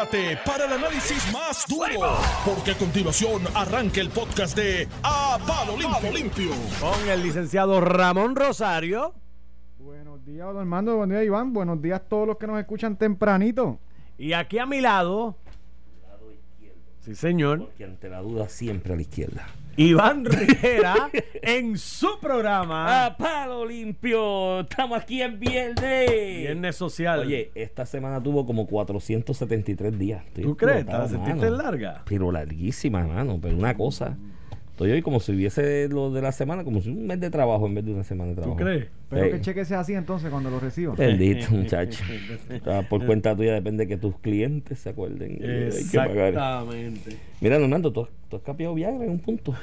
prepárate para el análisis más duro, porque a continuación arranca el podcast de A Palo Limpio. Limpio. Con el licenciado Ramón Rosario. Buenos días, don Armando. Buenos días, Iván. Buenos días a todos los que nos escuchan tempranito. Y aquí a mi lado. Sí, señor. Porque ante la duda siempre a la izquierda. Iván Rivera en su programa. ¡A palo limpio! Estamos aquí en viernes. Viernes social. Oye, esta semana tuvo como 473 días. Estoy ¿Tú crees? ¿Te la sentiste mano. larga? Pero larguísima, hermano. Pero una cosa. Estoy hoy como si hubiese lo de la semana, como si un mes de trabajo en vez de una semana de ¿Tú trabajo. crees? Pero Sí. que cheque sea así entonces cuando lo reciba. Bendito, muchacho. Ah, Por cuenta tuya depende que tus clientes se acuerden. Exactamente. Mira, Normando, tú, has- tú has capiado Viagra en un punto.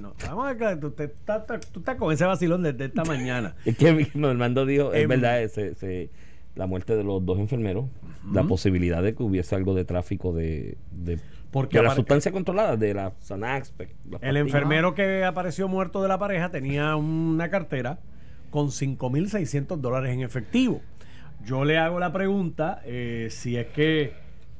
No, vamos a tú, te- estás- tú estás con ese vacilón desde esta mañana. Es que Normando dijo, es Em, verdad, ese- ese- la muerte de los dos enfermeros, la posibilidad de que hubiese algo de tráfico de, de, Porque de la sustancia controlada, de la Xanax. El enfermero que apareció muerto de la pareja tenía una cartera con 5.600 dólares en efectivo. Yo le hago la pregunta eh, si es que,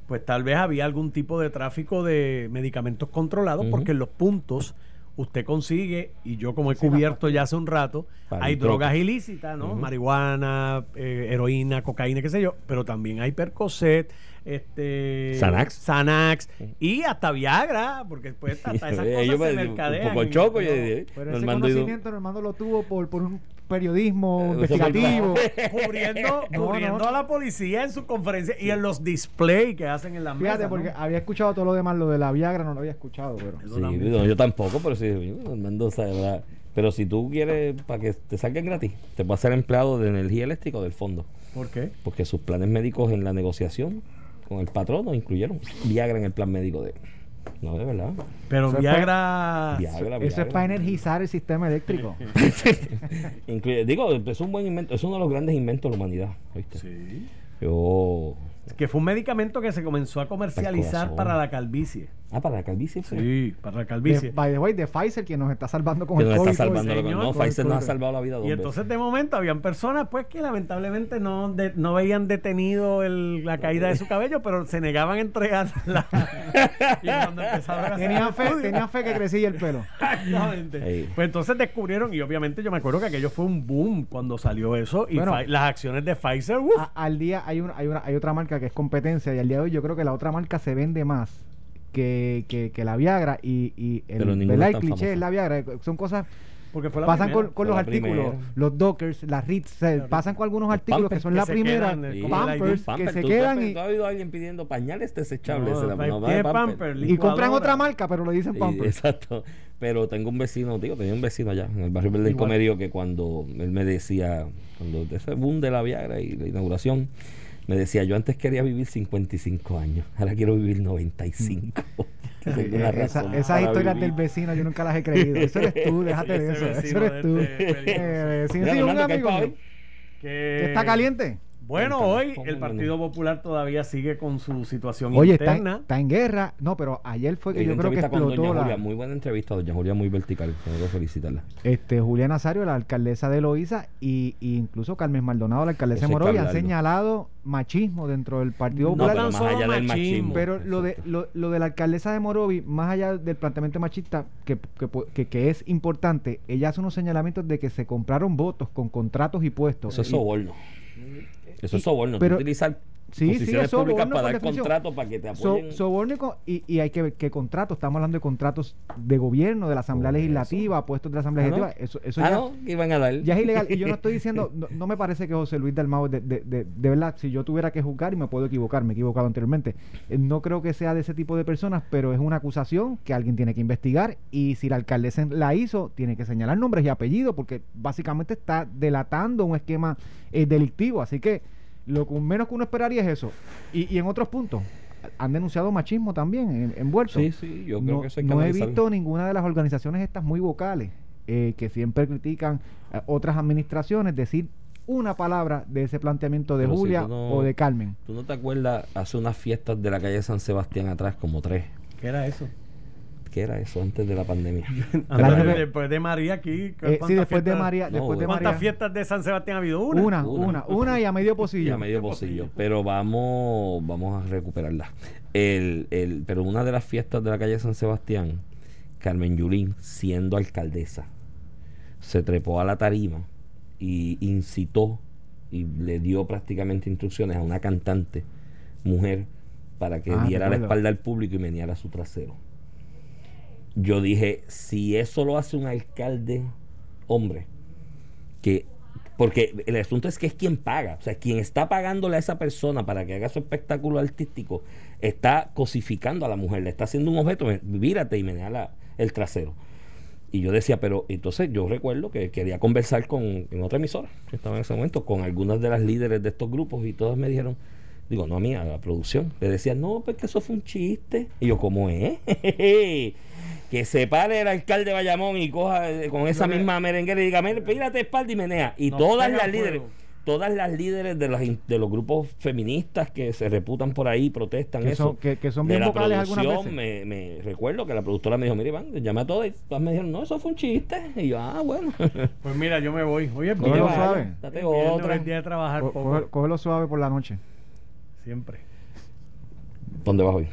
pues tal vez había algún tipo de tráfico de medicamentos controlados, porque en los puntos usted consigue, y yo como he cubierto ya hace un rato, hay drogas ilícitas, ¿no? Marihuana, eh, heroína, cocaína, qué sé yo, pero también hay Percocet, este... Xanax. Xanax, y hasta Viagra, porque pues hasta esas cosas Ellos se me- mercadean. un poco en- choco. yo Pero ese conocimiento Normando lo tuvo por, por un periodismo Eh, investigativo. cubriendo, No, cubriendo no. a la policía en sus conferencias y en los displays que hacen en las Fíjate, porque ¿no? había escuchado todo lo demás, lo de la Viagra no lo había escuchado, pero... Sí, no, yo tampoco, pero sí, Normando sabrá. Pero si tú quieres, para que te salgan gratis, te puedes ser empleado de energía eléctrica o del fondo. ¿Por qué? Porque sus planes médicos en la negociación con el patrón no incluyeron Viagra en el plan médico de No, de verdad. Pero Eso es Viagra. Viagra, Eso es para energizar el sistema eléctrico. Incluye- digo, es un buen invento, es uno de los grandes inventos de la humanidad. ¿oíste? Sí. Yo. Que fue un medicamento que se comenzó a comercializar para la calvicie. Ah, para la calvicie. fue? Sí, para la De, calvicie. by the way, de Pfizer, quien nos está salvando con Que el nos COVID. está salvando. señor, no, Pfizer nos ha salvado la vida dos Y entonces de momento habían personas pues que lamentablemente no, de- no veían detenido el- la caída de su cabello, pero se negaban a entregarla. y cuando empezaron a hacer Tenían fe, tenían fe que crecía el pelo. Exactamente. Pues entonces descubrieron, y obviamente yo me acuerdo que aquello fue un boom cuando salió eso, y Bueno. Las acciones de Pfizer, uf, A- al día hay, una, hay, una, hay otra marca que es competencia y al día de hoy yo creo que la otra marca se vende más que, que, que la Viagra y, y el, ¿verdad? el cliché es la Viagra. Son cosas porque fue la pasan primera. con, con Fue los la artículos, primera. los Dockers, las Ritz, se- pasan con algunos artículos que son que la primera, eh, Sí. Pampers, que se ¿tú, quedan y, tú has oído a alguien pidiendo pañales desechables? No, la- no, y compran otra marca, pero lo dicen Pampers. exacto. Pero tengo un vecino, digo, tenía un vecino allá en el barrio del Igual. Comerio que cuando él me decía, cuando de ese boom de la Viagra y la inauguración, me decía, yo antes quería vivir 55 años, ahora quiero vivir 95. Que tengo una Eh, Esa- esas historias vivir. del vecino yo nunca las he creído. Eso eres tú, déjate de eso. Eso eres tú. este. Eh, vecino, sí, un Fernando, ¿qué hay amigo? Que- ¿Que está caliente? Bueno, hoy ¿cómo el? Partido Popular todavía sigue con su situación Oye, está, en- interna. está en guerra. No, pero ayer fue que yo creo que explotó doña Julia, la, muy buena entrevista, doña Julia muy vertical, tengo que felicitarla. este, Julia Nazario, la alcaldesa de Loíza, y, y incluso Carmen Maldonado, la alcaldesa Eso de hay que Morovi, han señalado machismo dentro del Partido No, Popular. pero tan más solo allá del machismo. Pero lo de, lo, lo de la alcaldesa de Morovi, más allá del planteamiento machista, que, que, que- que es importante, ella hace unos señalamientos de que se compraron votos con contratos y puestos. Eso es Y- soborno. Eso es soborno. pero- utilizar Sí, sí, posiciones es soborno públicas para dar definición. contratos para que te So- apoyen. soborno y, y, hay que ver qué contratos. Estamos hablando de contratos de gobierno, de la Asamblea eso. Legislativa, puestos de la Asamblea Ah, ¿no? Legislativa. Eso, eso ah, ya, no, a dar. ya es ilegal. Y yo no estoy diciendo, no, no me parece que José Luis Dalmau, de, de, de, de verdad, si yo tuviera que juzgar, y me puedo equivocar, me he equivocado anteriormente, eh, no creo que sea de ese tipo de personas, pero es una acusación que alguien tiene que investigar. Y si la alcaldesa la hizo, tiene que señalar nombres y apellidos, porque básicamente está delatando un esquema eh, delictivo. Así que lo que menos que uno esperaría es eso. Y, y en otros puntos, han denunciado machismo también en- envuelto. Sí, sí, yo creo no, que eso hay que no he visto ninguna de las organizaciones estas muy vocales eh, que siempre critican a otras administraciones decir una palabra de ese planteamiento de Pero Julia no- o de Carmen. ¿Tú no te acuerdas hace unas fiestas de la calle San Sebastián atrás, como tres? ¿Qué era eso? ¿Qué era eso antes de la pandemia? Que- después de María aquí. Eh, ¿cuántas sí, después de María, No, después de ¿Cuántas María. fiestas de San Sebastián ha habido? Una. Una, Una. una, una y a medio Y pocillo. a medio pocillo. Pero vamos, vamos a recuperarla. El, el, pero una de las fiestas de la calle San Sebastián, Carmen Yulín, siendo alcaldesa, se trepó a la tarima y incitó y le dio prácticamente instrucciones a una cantante mujer para que Ah, diera la espalda al público y meneara su trasero. Yo dije, si eso lo hace un alcalde hombre, que porque el asunto es que es quien paga, o sea, quien está pagándole a esa persona para que haga su espectáculo artístico, está cosificando a la mujer, le está haciendo un objeto, vírate y menea el trasero. Y yo decía, pero entonces yo recuerdo que quería conversar con en otra emisora, que estaba en ese momento, con algunas de las líderes de estos grupos y todas me dijeron, digo, no a mí, a la producción, le decían, no, pues que eso fue un chiste. Y yo, ¿cómo es? que se pare el alcalde de Bayamón y coja eh, con esa No, misma merenguera y diga, mira, pírate espalda y menea. Y No todas las líderes, todas las líderes de los, in- de los grupos feministas que se reputan por ahí, protestan Que eso. son- que- que son de bien la vocales algunas producción, veces. Me, me recuerdo que la productora me dijo, mire, Iván, llamé a todas y todas me dijeron, no, eso fue un chiste. Y yo, ah, bueno. Pues mira, yo me voy. Oye, es Cógelo viernes. suave. Date otra. día de trabajar Co- poco. coge- Cógelo suave por la noche. Siempre. ¿Dónde vas hoy?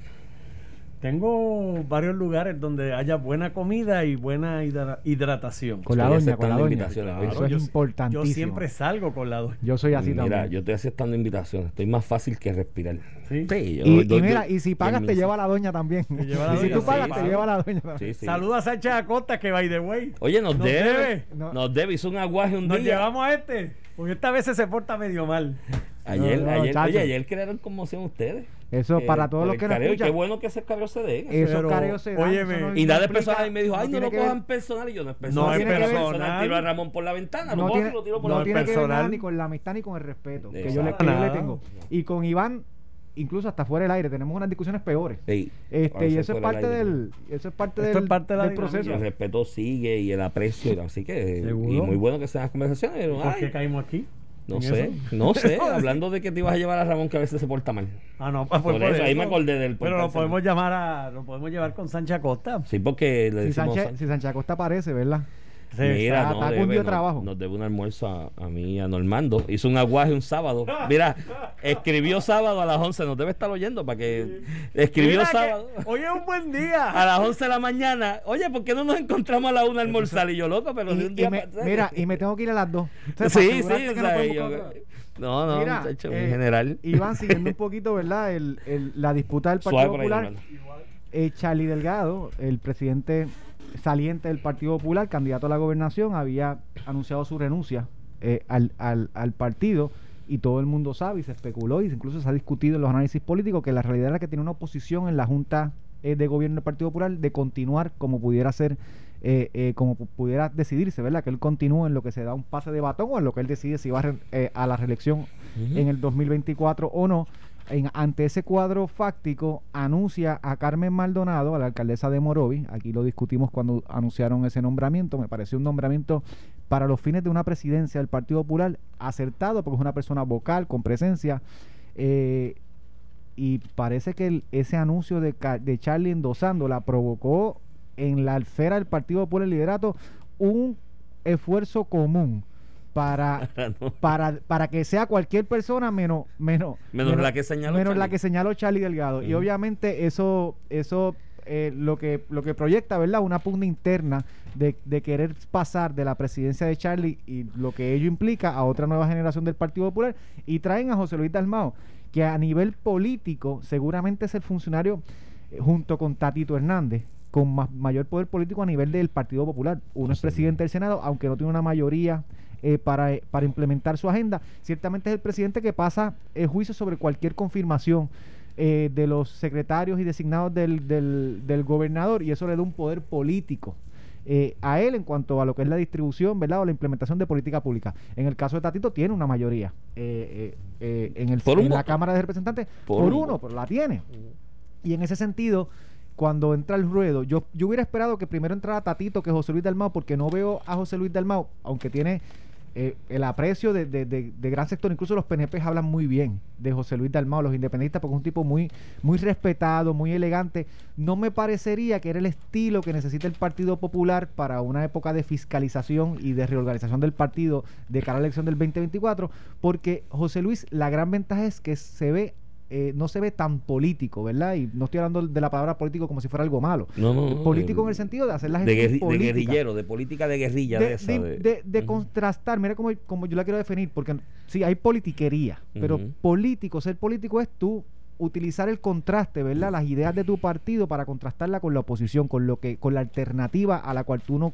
Tengo varios lugares donde haya buena comida y buena hidra- hidratación. Con la Estoy doña, con la doña. invitaciones, Claro, Eso es yo- importantísimo. Yo siempre salgo con la doña. Yo soy así Mira, también. yo estoy aceptando invitaciones. Estoy más fácil que respirar. ¿Sí? Sí, yo y, mira, y si pagas, te lleva la doña también. Te lleva la y si tú sí, pagas, te claro. lleva la doña también. Sí, sí. Saluda a Sánchez Acosta, que by the way. Oye, nos, Nos debe. debe. No. Nos debe. Hizo un aguaje un Nos día. llevamos a este. Porque esta vez se porta medio mal. Ayer, No, no, ayer, oye, ayer crearon conmoción ustedes. Eso, Eh, para todos los que nos escuchan. Qué bueno que ese careo se den. Esos careos se dan, óyeme, eso no- y nada de personal. Y me dijo, ay, no, lo que ver- cojan personal. Y yo no es personal. No que ver- personal. Tiro a Ramón por la ventana. no lo cojo tiene, y lo tiro por no la tiene que ver nada personal. ni con la amistad ni con el respeto que yo, le, que yo tengo. Y con Iván, incluso hasta fuera del aire, tenemos unas discusiones peores. Ey, Este, y eso es parte del, eso es parte Esto del, es parte de la del proceso. el respeto sigue y el aprecio. Así que, y muy bueno que sean las conversaciones. ¿Por ay, qué caímos aquí? No ¿En sé, eso? no sé. hablando de que te ibas a llevar a Ramón que a veces se porta mal. Ah, no, pues Por eso, ahí me acordé del Pero lo podemos llamar a. Lo podemos llevar con Sánchez Acosta. Sí, porque le Si decimos. Sánchez, si Sánchez Acosta aparece, ¿verdad? Mira, no, debe, nos- trabajo. Nos debe un almuerzo a, a mí a Normando. Hizo un aguaje un sábado. Mira, escribió sábado a las 11. Nos debe estar oyendo para que. Escribió Mira que sábado. Hoy es un buen A día. las 11 de la mañana. Oye, ¿por qué no nos encontramos a la una a almorzar? Y yo, loco, pero Y- de un y día me- mira, y me tengo que ir a las dos. O sea, para Sí, sí, o sea, yo- No, no, Mira, muchacho, eh, en general. Iván, siguiendo un poquito, ¿verdad? El, el- la disputa del Partido Popular. Eh, Charlie Delgado, el presidente saliente del Partido Popular, candidato a la gobernación, había anunciado su renuncia eh, al, al- al partido y todo el mundo sabe y se especuló y incluso se ha discutido en los análisis políticos que la realidad era que tiene una oposición en la Junta eh, de Gobierno del Partido Popular de continuar como pudiera ser, eh, eh, como pu- pudiera decidirse, ¿verdad? Que él continúe en lo que se da un pase de batón o en lo que él decide si va a, re- eh, a la reelección Ujú. en el 2024 o no. En- ante ese cuadro fáctico, anuncia a Carmen Maldonado, a la alcaldesa de Morovi. Aquí lo discutimos cuando anunciaron ese nombramiento. Me pareció un nombramiento para los fines de una presidencia del Partido Popular acertado, porque es una persona vocal, con presencia. eh, y parece que ese anuncio de, de Charlie endosándola provocó en la alfera del Partido Popular liderato un esfuerzo común para No. para, para que sea cualquier persona menos menos Menos la que señaló menos la Charlie. que señaló Charlie Delgado y obviamente eso eso eh, lo que lo que proyecta verdad una pugna interna de, de querer pasar de la presidencia de Charlie y lo que ello implica a otra nueva generación del Partido Popular y traen a José Luis Dalmao que a nivel político seguramente es el funcionario eh, junto con Tatito Hernández con mayor poder político a nivel del Partido Popular. Uno es. presidente del Senado, aunque no tiene una mayoría eh, para, eh, para implementar su agenda. Ciertamente es el presidente que pasa el juicio sobre cualquier confirmación eh, de los secretarios y designados del, del, del gobernador y eso le da un poder político. eh, a él en cuanto a lo que es la distribución, ¿verdad? O la implementación de política pública. En el caso de Tatito tiene una mayoría eh, eh, eh, en, el, Por un en la. Cámara de Representantes Por por, un uno, pero la tiene. Y en ese sentido, cuando entra el ruedo, yo, yo hubiera esperado que primero entrara Tatito que José Luis Dalmao, porque no veo a José Luis Dalmao, aunque tiene eh, el aprecio de, de, de, gran sector, incluso los PNP hablan muy bien de José Luis Dalmao, los independentistas, porque es un tipo muy, muy respetado, muy elegante. No me parecería que era el estilo que necesita el Partido Popular para una época de fiscalización y de reorganización del partido de cara a la elección del 2024, porque José Luis, la gran ventaja es que se ve eh, no se ve tan político, ¿verdad? Y no estoy hablando de la palabra político como si fuera algo malo. No, no, político en el sentido de hacer la gente de, de guerrillero, de política de guerrilla. De, de, de, contrastar, mira cómo, como yo la quiero definir, porque sí, hay politiquería, pero político, ser político es tú utilizar el contraste, ¿verdad? Las ideas de tu partido para contrastarla con la oposición, con lo que, con la alternativa a la cual tú no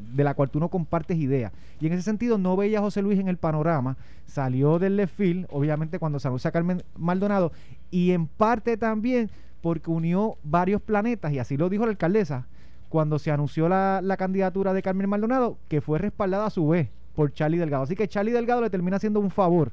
de la cual tú no compartes ideas. Y en ese sentido no veía a José Luis en el panorama, salió del left obviamente cuando se anunció a Carmen Maldonado, y en parte también porque unió varios planetas, y así lo dijo la alcaldesa, cuando se anunció la, candidatura de Carmen Maldonado, que fue respaldada a su vez por Charlie Delgado. Así que Charlie Delgado le termina haciendo un favor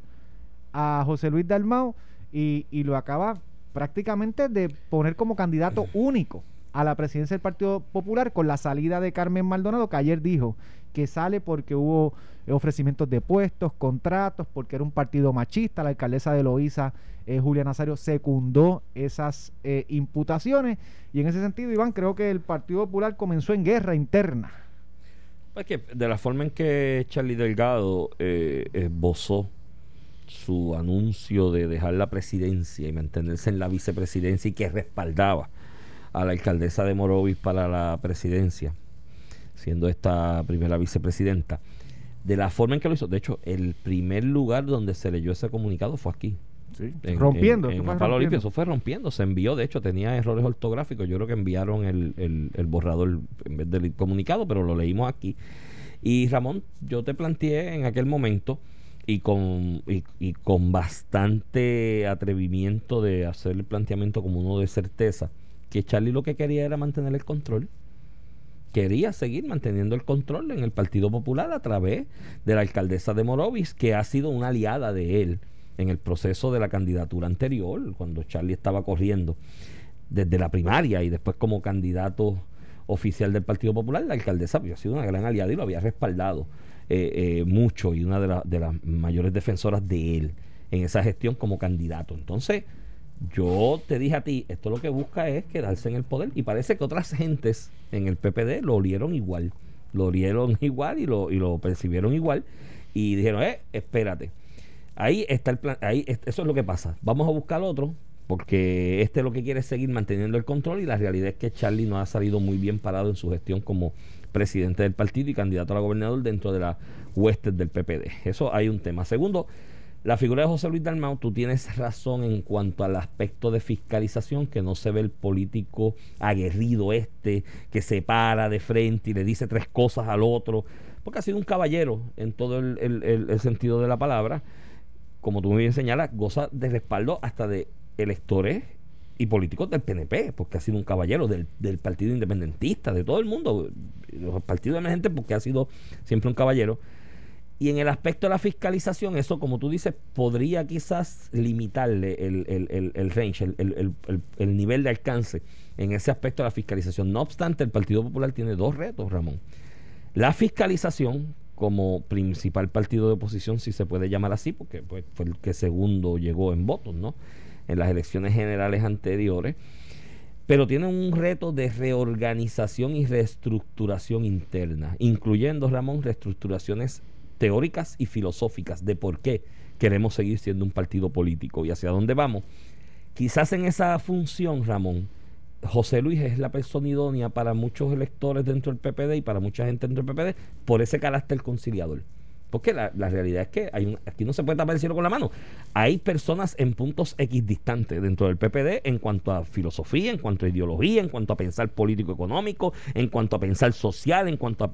a José Luis Dalmau y, y lo acaba prácticamente de poner como candidato único a la presidencia del Partido Popular con la salida de Carmen Maldonado, que ayer dijo que sale porque hubo ofrecimientos de puestos, contratos, porque era un partido machista. La alcaldesa de Loíza, eh, Julia Nazario, secundó esas eh, imputaciones. Y en ese sentido, Iván, creo que el Partido Popular comenzó en guerra interna. Es que de la forma en que Charlie Delgado eh, esbozó su anuncio de dejar la presidencia y mantenerse en la vicepresidencia y que respaldaba a la alcaldesa de Morovis para la presidencia, siendo esta primera vicepresidenta. De la forma en que lo hizo, de hecho, el primer lugar donde se leyó ese comunicado fue aquí. Sí, rompiendo. En, eso fue rompiendo. Se envió, de hecho, tenía errores ortográficos. Yo creo que enviaron el, el, borrador en vez del comunicado, pero lo leímos aquí. Y Ramón, yo te planteé en aquel momento y con, y, y, con bastante atrevimiento de hacer el planteamiento como uno de certeza que Charlie lo que quería era mantener el control. Quería seguir manteniendo el control en el Partido Popular a través de la alcaldesa de Morovis, que ha sido una aliada de él en el proceso de la candidatura anterior, cuando Charlie estaba corriendo desde la primaria y después como candidato oficial del Partido Popular, la alcaldesa había sido una gran aliada y lo había respaldado eh, eh, mucho y una de, de las mayores defensoras de él en esa gestión como candidato. Entonces, yo te dije a ti, esto lo que busca es quedarse en el poder. Y parece que otras gentes en el PPD lo olieron igual. Lo olieron igual y lo, y lo percibieron igual. Y dijeron, eh, espérate. Ahí está el plan, ahí eso es lo que pasa. Vamos a buscar otro, porque este lo que quiere seguir manteniendo el control. Y la realidad es que Charlie no ha salido muy bien parado en su gestión como presidente del partido y candidato a la gobernador dentro de la huestes del PPD. Eso hay un tema. Segundo, la figura de José Luis Dalmau, tú tienes razón en cuanto al aspecto de fiscalización, que no se ve el político aguerrido este, que se para de frente y le dice tres cosas al otro, porque ha sido un caballero en todo el, sentido de la palabra. Como tú muy bien señalas, goza de respaldo hasta de electores y políticos del PNP, porque ha sido un caballero del, del Partido Independentista, de todo el mundo, los partidos emergentes, porque ha sido siempre un caballero. Y en el aspecto de la fiscalización, eso, como tú dices, podría quizás limitarle el, el, el, range, el, nivel de alcance en ese aspecto de la fiscalización. No obstante, el Partido Popular tiene dos retos, Ramón. La fiscalización como principal partido de oposición, si se puede llamar así, porque pues, fue el que segundo llegó en votos, ¿no? En las elecciones generales anteriores. Pero tiene un reto de reorganización y reestructuración interna, incluyendo, Ramón, reestructuraciones teóricas y filosóficas de por qué queremos seguir siendo un partido político y hacia dónde vamos. Quizás en esa función, Ramón, José Luis es la persona idónea para muchos electores dentro del PPD y para mucha gente dentro del PPD por ese carácter conciliador. Porque la, realidad es que hay aquí no se puede tapar el cielo con la mano. Hay personas en puntos equidistantes dentro del PPD en cuanto a filosofía, en cuanto a ideología, en cuanto a pensar político-económico, en cuanto a pensar social, en cuanto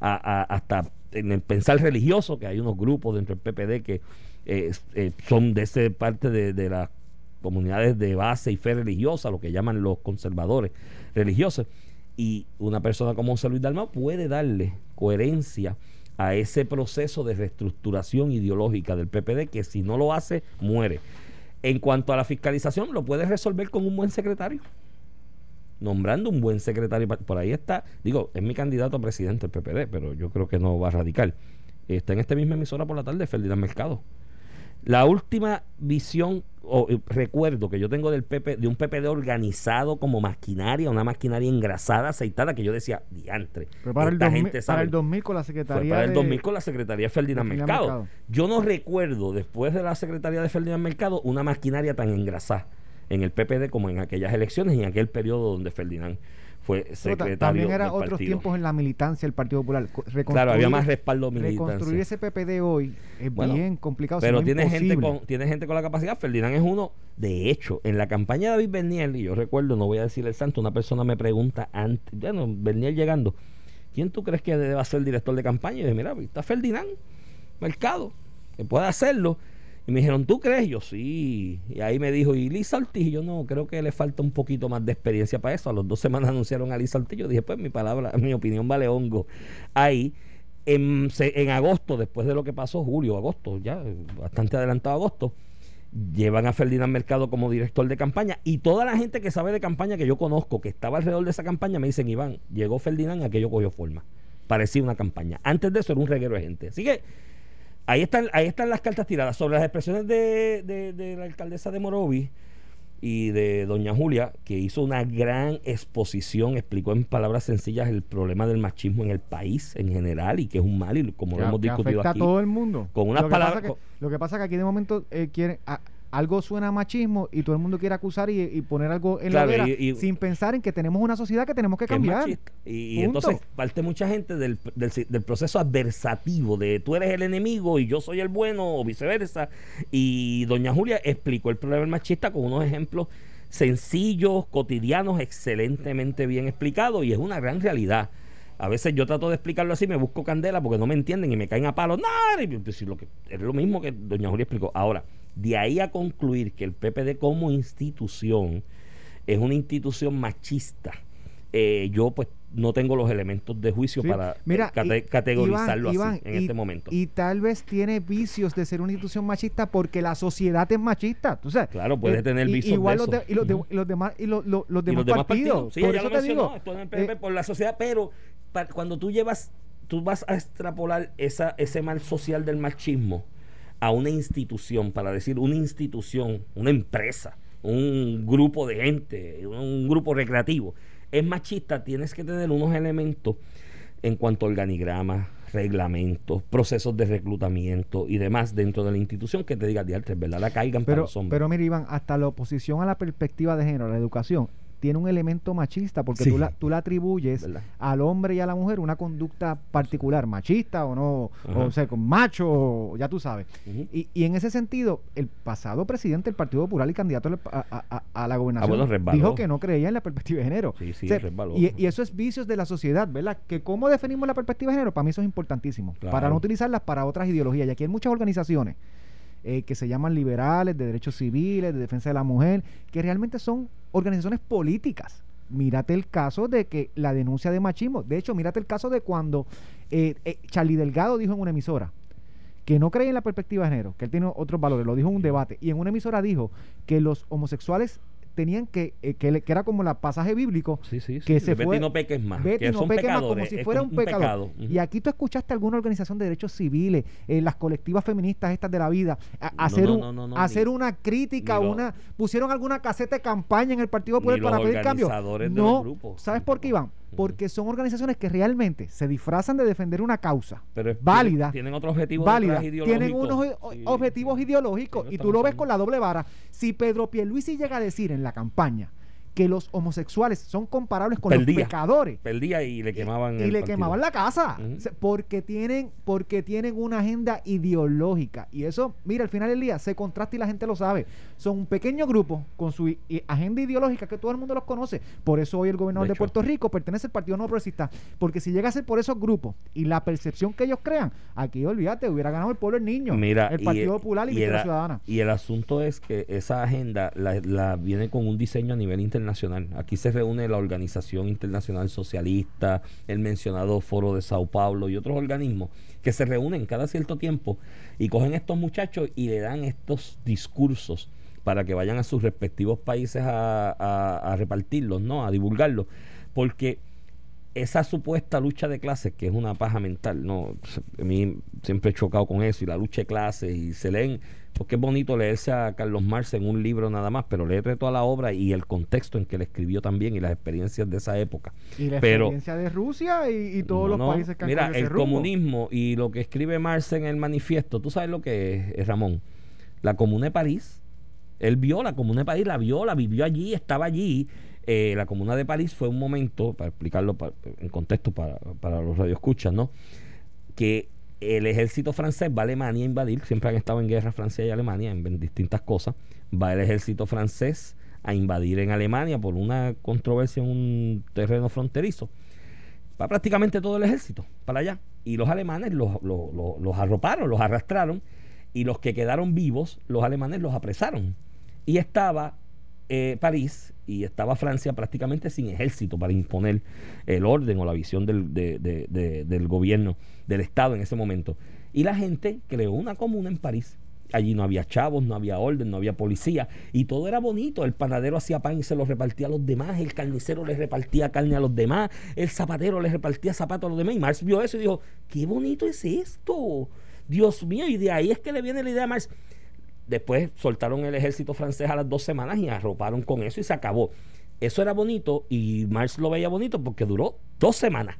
a, hasta en el pensar religioso, que hay unos grupos dentro del PPD que eh, eh, son de esa parte de, de las comunidades de base y fe religiosa, lo que llaman los conservadores religiosos. Y una persona como José Luis Dalmau puede darle coherencia a ese proceso de reestructuración ideológica del PPD que si no lo hace, muere. En cuanto a la fiscalización, lo puede resolver con un buen secretario. Nombrando un buen secretario. Por ahí está, digo, es mi candidato a presidente del PPD, pero yo creo que no va a radical. está en esta misma emisora por la tarde, Ferdinand Mercado. La última visión o eh, recuerdo que yo tengo del PP, de un PPD organizado como maquinaria, una maquinaria engrasada, aceitada, que yo decía, diantre. Pero para, el esta 2000, gente para sabe". el 2000 con la Secretaría para el de- 2000 con la Secretaría de Ferdinand de Ferdinand Mercado. Mercado. Yo no recuerdo, después de la Secretaría de Ferdinand Mercado, una maquinaria tan engrasada en el PPD como en aquellas elecciones y en aquel periodo donde Ferdinand fue secretario También era del otros partido. tiempos en la militancia del Partido Popular. Claro, había más respaldo militar. Reconstruir ese PPD hoy es Bueno, bien complicado. Pero tiene gente, con, tiene gente con la capacidad. Ferdinand es uno. De hecho, en la campaña de David Bernier, y yo recuerdo, no voy a decir el santo, una persona me pregunta antes, bueno, Bernier llegando, ¿quién tú crees que deba ser el director de campaña? Y dije, mira, está Ferdinand Mercado, que puede hacerlo. Y me dijeron, ¿tú crees? Yo sí. Y ahí me dijo, ¿y Lisa Ortiz? Yo no, creo que le falta un poquito más de experiencia para eso. A los dos semanas anunciaron a Lisa Ortiz. Yo dije, pues mi palabra, mi opinión vale hongo. Ahí, en, en agosto, después de lo que pasó, julio, agosto, ya bastante adelantado agosto, llevan a Ferdinand Mercado como director de campaña y toda la gente que sabe de campaña que yo conozco, que estaba alrededor de esa campaña, me dicen, Iván, llegó Ferdinand aquello cogió forma. Parecía una campaña. Antes de eso era un reguero de gente. Así que ahí están, ahí están las cartas tiradas. Sobre las expresiones de, de- de la alcaldesa de Morovis y de doña Julia, que hizo una gran exposición, explicó en palabras sencillas el problema del machismo en el país en general y que es un mal, y como que, lo hemos discutido afecta aquí. a todo el mundo. Con unas lo que palabras- Pasa que, lo que pasa es que aquí de momento eh, quieren, a- algo suena a machismo y todo el mundo quiere acusar y, y poner algo en Claro, la y- y- sin pensar en que tenemos una sociedad que tenemos que cambiar. Y, entonces parte mucha gente del, del, del proceso adversativo de tú eres el enemigo y yo soy el bueno o viceversa. Y doña Julia explicó el problema del machista con unos ejemplos sencillos, cotidianos, excelentemente bien explicados y es una gran realidad. A veces yo trato de explicarlo así, me busco candela porque no me entienden y me caen a palos. No, pues, lo que, es lo mismo que doña Julia explicó. Ahora, de ahí a concluir que el PPD como institución es una institución machista, eh, yo pues no tengo los elementos de juicio Sí. para eh, Mira, cate- y- categorizarlo Iván, así Iván, en y- este momento. Y tal vez tiene vicios de ser una institución machista porque la sociedad es machista. ¿tú sabes? Claro, puede tener vicios Igual de los, de- y los, de- Ujú. y los demás y los, los- los y demás, partidos. partidos. Sí, Por ella eso lo te mencionó, digo. esto en el PNP eh, por la sociedad, pero cuando tú llevas, tú vas a extrapolar esa, ese mal social del machismo a una institución, para decir una institución, una empresa, un grupo de gente, un grupo recreativo, es machista, tienes que tener unos elementos en cuanto a organigramas, reglamentos, procesos de reclutamiento y demás dentro de la institución que te diga, diantre, ¿verdad? La caigan para pero, los hombres. pero mira, Iván, hasta la oposición a la perspectiva de género, la educación, tiene un elemento machista porque Sí. tú, la, tú la atribuyes ¿Verdad? al hombre y a la mujer una conducta particular, machista o no, Ajá. o sea, con macho, ya tú sabes. Y, y en ese sentido, el pasado presidente del Partido Popular y candidato a, a- a- a la gobernación Ah, bueno, dijo que no creía en la perspectiva de género. Sí, sí, O sea, resbaló. y, y eso es vicios de la sociedad, ¿verdad? Que cómo definimos la perspectiva de género, para mí eso es importantísimo. Claro. Para no utilizarlas para otras ideologías. Y aquí hay muchas organizaciones eh, que se llaman liberales, de derechos civiles, de defensa de la mujer, que realmente son organizaciones políticas. Mírate el caso de que la denuncia de machismo. De hecho, mírate el caso de cuando eh, eh, Charlie Delgado dijo en una emisora que no cree en la perspectiva de género, que él tiene otros valores, lo dijo en un debate, y en una emisora dijo que los homosexuales tenían que, eh, que, le- que era como el pasaje bíblico, Sí, sí, sí. que se fue- no peques más. que no son peques más, como si fuera un pecado. pecado. Y aquí tú escuchaste alguna organización de derechos civiles, eh, las colectivas feministas estas de la vida, a- No, hacer, no, un- no, no, no, hacer ni- una crítica, una pusieron alguna caseta de campaña en el Partido Popular para pedir cambio. organizadores de No, los grupos, ¿sabes por qué, Iván? Porque son organizaciones que realmente se disfrazan de defender una causa Pero válida, Tienen, tienen otro objetivo válida, tienen unos Sí, objetivos sí. ideológicos y tú lo ves con la doble vara. Si Pedro Pierluisi llega a decir en la campaña que los homosexuales son comparables con Perdía. los pecadores, Perdía y le quemaban y le partido. quemaban la casa porque tienen porque tienen una agenda ideológica y eso mira al final del día se contrasta y la gente lo sabe son un pequeño grupo con su agenda ideológica que todo el mundo los conoce por eso hoy el gobernador De. Puerto Rico pertenece al Partido No Progresista porque si llega a ser por esos grupos y la percepción que ellos crean aquí olvídate hubiera ganado el pueblo el niño Mira, el y- Partido Popular y, y el, Ciudadana y el asunto es que esa agenda la, la viene con un diseño a nivel internacional. Aquí se reúne la Organización Internacional Socialista, el mencionado Foro de Sao Paulo y otros organismos que se reúnen cada cierto tiempo y cogen estos muchachos y le dan estos discursos para que vayan a sus respectivos países a, repartirlos, ¿no? A divulgarlos. Porque esa supuesta lucha de clases, que es una paja mental, no, a mí siempre he chocado con eso, y la lucha de clases, y se leen, porque es bonito leerse a Carlos Marx en un libro nada más, pero leer toda la obra y el contexto en que le escribió también y las experiencias de esa época. Y la pero, experiencia de Rusia y, y todos no, los países que han Mira, el rumbo. comunismo y lo que escribe Marx en el manifiesto, tú sabes lo que es, eh, Ramón. La Comuna de París, él vio la Comuna de París, la vio, la vivió allí, estaba allí. Eh, la Comuna de París fue un momento, para explicarlo en contexto para, para los radioescuchas, ¿no? Que el ejército francés va a Alemania a invadir, siempre han estado en guerra Francia y Alemania en, distintas cosas, va el ejército francés a invadir en Alemania por una controversia en un terreno fronterizo va prácticamente todo el ejército para allá. Y los alemanes los arroparon, los arrastraron, y los que quedaron vivos, los alemanes los apresaron. Y estaba eh, París y estaba Francia prácticamente sin ejército para imponer el orden o la visión del, de- de- de- del gobierno, del Estado en ese momento. Y la gente creó una comuna en París. Allí no había chavos, no había orden, no había policía y todo era bonito. El panadero hacía pan y se lo repartía a los demás, el carnicero le repartía carne a los demás, el zapatero le repartía zapatos a los demás. Y Marx vio eso y dijo, qué bonito es esto. Dios mío, y de ahí es que le viene la idea a Marx. Después soltaron el ejército francés a las dos semanas y arroparon con eso y se acabó. Eso era bonito y Marx lo veía bonito porque duró dos semanas.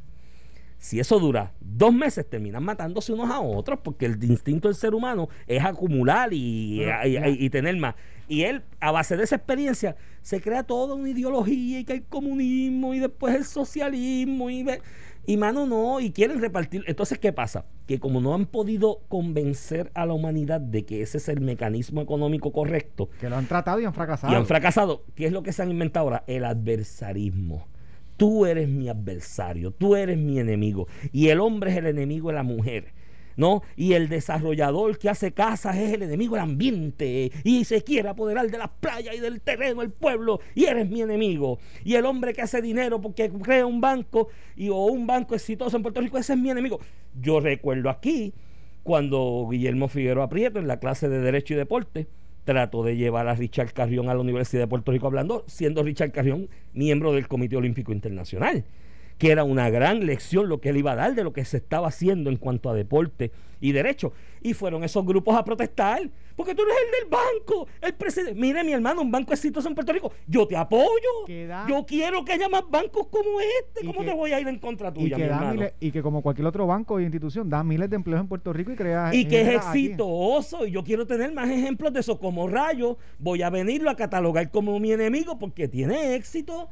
Si eso dura dos meses, terminan matándose unos a otros porque el instinto del ser humano es acumular y, Pero, y- ya. y- y tener más. Y él, a base de esa experiencia, se crea toda una ideología y que el comunismo y después el socialismo y, ve- y mano no, y quieren repartir. Entonces, ¿qué pasa? Que como no han podido convencer a la humanidad de que ese es el mecanismo económico correcto, Que lo han tratado y han fracasado. y han fracasado. ¿Qué es lo que se han inventado ahora? El adversarismo. Tú eres mi adversario, tú eres mi enemigo. Y el hombre es el enemigo de la mujer. ¿No? Y el desarrollador que hace casas es el enemigo del ambiente y se quiere apoderar de las playas y del terreno del pueblo y eres mi enemigo. Y el hombre que hace dinero porque crea un banco y, o un banco exitoso en Puerto Rico, ese es mi enemigo. Yo recuerdo aquí cuando Guillermo Figueroa Prieto en la clase de Derecho y Deporte trató de llevar a Richard Carrión a la Universidad de Puerto Rico hablando, siendo Richard Carrión miembro del Comité Olímpico Internacional, que era una gran lección lo que él iba a dar de lo que se estaba haciendo en cuanto a deporte y derecho. Y fueron esos grupos a protestar, porque tú eres el del banco, el presidente. Mire, mi hermano, un banco exitoso en Puerto Rico, yo te apoyo. Da- Yo quiero que haya más bancos como este. Y ¿Cómo que- te voy a ir en contra y tuya, que, mi da hermano? miles- y que como cualquier otro banco e institución da miles de empleos en Puerto Rico y crea y que es aquí. exitoso y yo quiero tener más ejemplos de eso como rayo voy a venirlo a catalogar como mi enemigo porque tiene éxito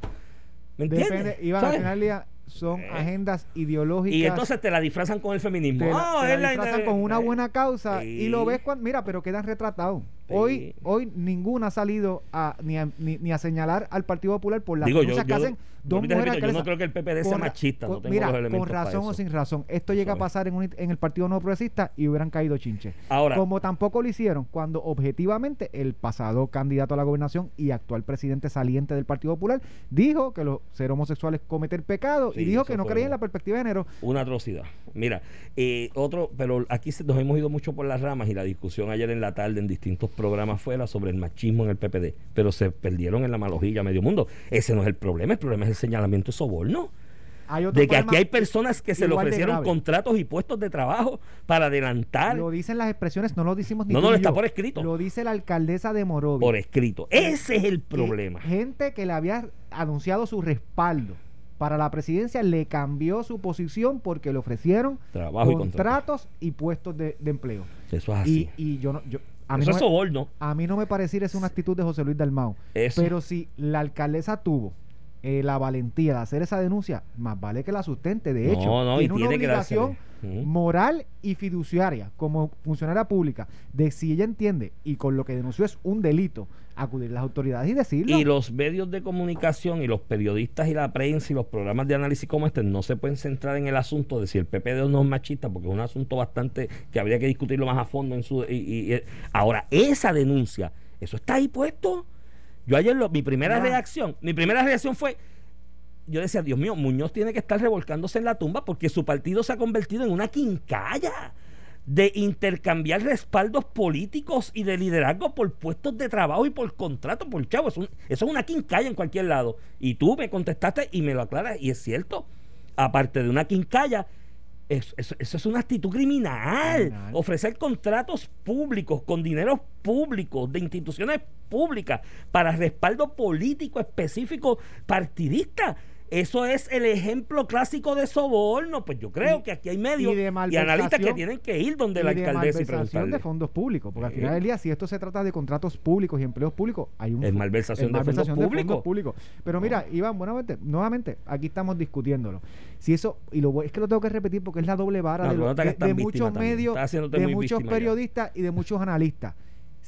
¿me entiendes? Depende, Iván, al ¿Sabes? final del día son Eh. agendas ideológicas. y entonces te la disfrazan con el feminismo te la, Ah, te la es la- disfrazan con una buena causa y lo ves cuando, mira, pero quedan retratados. Hoy, hoy ninguna ha salido a, ni, a, ni, ni a señalar al Partido Popular por las Digo, yo- denuncias que yo- hacen dos mujeres repito, yo no creo que el PPD sea Con machista no tengo mira, los con razón o sin razón, esto llega a pasar en, un- en el Partido No Progresista y hubieran caído chinches. ahora Como tampoco lo hicieron cuando objetivamente el pasado candidato a la gobernación y actual presidente saliente del Partido Popular dijo que los ser homosexuales cometer pecado Sí, y dijo que no creía en la perspectiva de género. una atrocidad mira eh, otro pero aquí se- nos hemos ido mucho por las ramas y la discusión ayer en la tarde en distintos programas fuera sobre el machismo en el PPD pero se perdieron en la malojilla medio mundo ese no es el problema el problema es el señalamiento de soborno Hay otro de que aquí hay personas que se le ofrecieron contratos y puestos de trabajo para adelantar Lo dicen las expresiones, no lo decimos ni No, no, está yo. por escrito. Lo dice la alcaldesa de Morovis. por escrito. Ese es el problema. Gente que le había anunciado su respaldo para la presidencia le cambió su posición porque le ofrecieron Trabajo y contrato. contratos y puestos de, de empleo. Eso es así. Y, y yo no, yo, a mí Eso no es me- soborno. A mí no me pareciera esa una actitud de José Luis Dalmau. Eso. Pero si la alcaldesa tuvo eh, la valentía de hacer esa denuncia, más vale que la sustente. De No, hecho, no, y tiene una tiene obligación. Ujú. moral y fiduciaria como funcionaria pública de si ella entiende y con lo que denunció es un delito, acudir las autoridades y decirlo. Y los medios de comunicación y los periodistas y la prensa y los programas de análisis como este no se pueden centrar en el asunto de si el PPD no es machista, porque es un asunto bastante que habría que discutirlo más a fondo en su y, y- y- ahora esa denuncia, eso está ahí puesto. Yo ayer lo- mi primera reacción, mi primera reacción fue yo decía, Dios mío, Muñoz tiene que estar revolcándose en la tumba porque su partido se ha convertido en una quincalla de intercambiar respaldos políticos y de liderazgo por puestos de trabajo y por contratos, por chavo. Eso es una quincalla en cualquier lado. Y tú me contestaste y me lo aclaras y es cierto. aparte de una quincalla, eso, eso- eso es una actitud criminal. Criminal. Ofrecer contratos públicos con dinero públicos de instituciones públicas para respaldo político específico partidista. Eso es el ejemplo clásico de soborno. Pues yo creo Y- que aquí hay y medios de y, malversación- analistas que tienen que ir donde la y de alcaldesa y malversación preguntarle. de fondos públicos, porque al final del día, si esto se trata de contratos públicos y empleos públicos, hay un Es malversación es de fondos malversación públicos. públicos. Pero mira, Iván, nuevamente, nuevamente, aquí estamos discutiéndolo. Si eso, y lo es que lo tengo que repetir porque es la doble vara No, de, lo- de- de muchos medios, de muchos víctima ya. periodistas y de muchos analistas.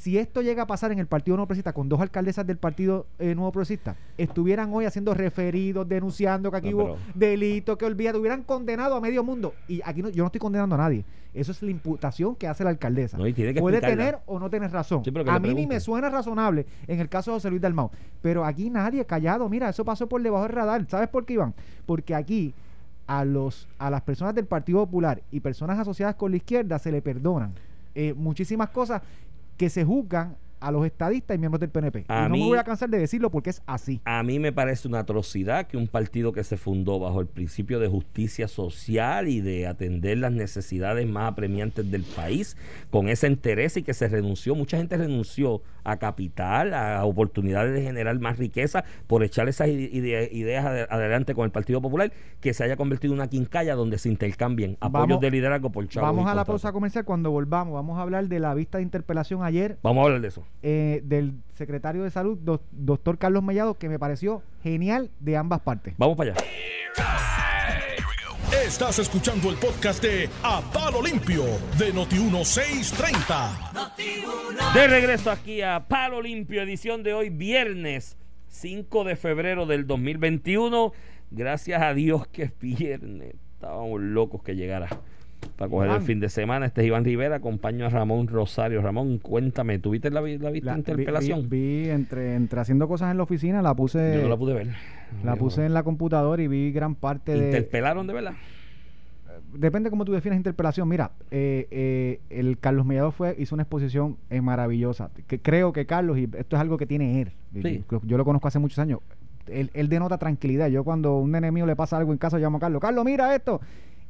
Si esto llega a pasar en el Partido Nuevo Progresista con dos alcaldesas del Partido eh, Nuevo Progresista, estuvieran hoy haciendo referidos, denunciando que aquí No, hubo delitos, que olvídate, hubieran condenado a medio mundo. Y aquí no, yo no estoy condenando a nadie. Eso es la imputación que hace la alcaldesa. No, y tiene que Puede explicarla. tener o no tener razón. Sí, a mí ni me suena razonable en el caso de José Luis Dalmau. Pero aquí nadie callado. Mira, eso pasó por debajo del radar. ¿Sabes por qué, Iván? Porque aquí a los a las personas del Partido Popular y personas asociadas con la izquierda se le perdonan eh, muchísimas cosas que se juzgan a los estadistas y miembros del PNP. A y no mí- me voy a cansar de decirlo porque es así. A mí me parece una atrocidad que un partido que se fundó bajo el principio de justicia social y de atender las necesidades más apremiantes del país, con esa interés y que se renunció, mucha gente renunció a capital, a oportunidades de generar más riqueza por echar esas ide- ide- ideas ade- adelante con el Partido Popular, que se haya convertido en una quincalla donde se intercambien apoyos Vamos- de liderazgo por chavos. Vamos a la pausa comercial cuando volvamos. Vamos a hablar de la vista de interpelación ayer Vamos a hablar de eso. Eh, del secretario de salud, doc- doctor Carlos Mellado, que me pareció genial de ambas partes. Vamos para allá. Estás escuchando el podcast de A Palo Limpio de Noti1630. De regreso aquí a Palo Limpio, edición de hoy, viernes 5 de febrero del 2021. Gracias a Dios que es viernes. Estábamos locos que llegara para coger el fin de semana. Este es Iván Rivera, acompaño a Ramón Rosario. Ramón, cuéntame, ¿tuviste la, la vista La- interpelación? Vi, vi entre, entre haciendo cosas en la oficina, la puse, Yo no la pude ver. la puse en la computadora y vi gran parte de... ¿Interpelaron de verdad? Depende cómo tú defines interpelación. Mira, eh, eh, el Carlos Mellado fue, hizo una exposición eh, maravillosa. Que creo que Carlos, y esto es algo que tiene él, Sí. yo, yo lo conozco hace muchos años, él, él denota tranquilidad. Yo cuando a un nene mío le pasa algo en casa, llamo a Carlos, Carlos, mira esto.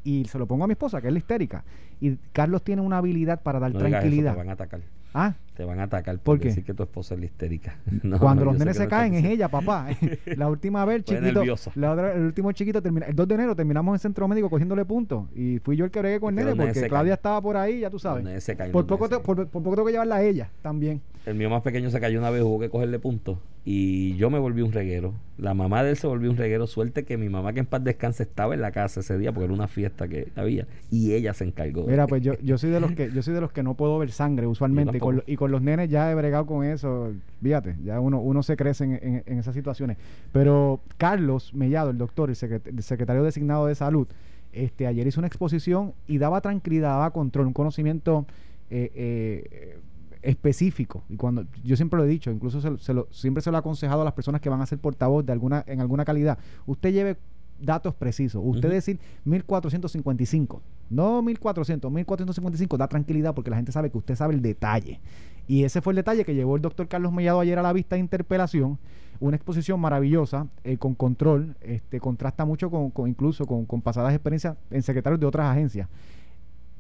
Y se lo pongo a mi esposa, que es la histérica. Y Carlos tiene una habilidad para dar No digas eso, tranquilidad. te van a atacar. Ah, Te van a atacar ¿Por por, qué? decir que tu esposa es la histérica. No, Cuando no, los nenes se caen es ella, papá. la última vez, el chiquito, la otra- el último chiquito termina, el 2 de enero terminamos en centro médico cogiéndole puntos y fui yo el que bregué con el nene porque Claudia estaba por ahí, ya tú sabes. Los nenes se caen, Por poco, te- por, por poco tengo que llevarla a ella también. El mío más pequeño se cayó una vez, hubo que cogerle puntos. Y yo me volví un reguero. La mamá de él se volvió un reguero. Suerte que mi mamá, que en paz descanse, estaba en la casa ese día porque era una fiesta que había. Y ella se encargó. Mira, pues yo, yo soy de los que yo soy de los que no puedo ver sangre usualmente y con, y con los nenes ya he bregado con eso. Fíjate, ya uno, uno se crece en, en- en esas situaciones. Pero Carlos Mellado, el doctor, el, secret- el secretario designado de salud, este ayer hizo una exposición y daba tranquilidad, daba control, un conocimiento eh, eh, específico. Y cuando yo siempre lo he dicho, incluso se, lo- se lo- siempre se lo he aconsejado a las personas que van a ser portavoz de alguna en alguna calidad. Usted lleve datos precisos. Usted Ujú. decir 1455, no 1400, 1455 da tranquilidad porque la gente sabe que usted sabe el detalle. Y ese fue el detalle que llevó el doctor Carlos Mellado ayer a la vista de interpelación. Una exposición maravillosa, eh, con control, este, contrasta mucho con, con incluso con, con pasadas experiencias en secretarios de otras agencias.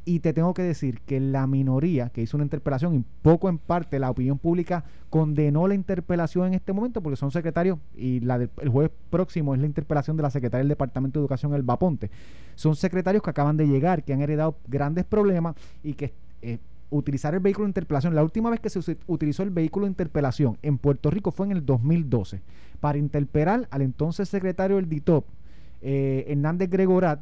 Y te tengo que decir que la minoría que hizo una interpelación, y poco en parte la opinión pública condenó la interpelación en este momento, porque son secretarios, y el jueves próximo es la interpelación de la secretaria del Departamento de Educación, El Baponte. Son secretarios que acaban de llegar, que han heredado grandes problemas y que eh, utilizar el vehículo de interpelación, la última vez que se utilizó el vehículo de interpelación en Puerto Rico fue en el 2012, para interpelar al entonces secretario del DITOP, eh, Hernández Gregorat,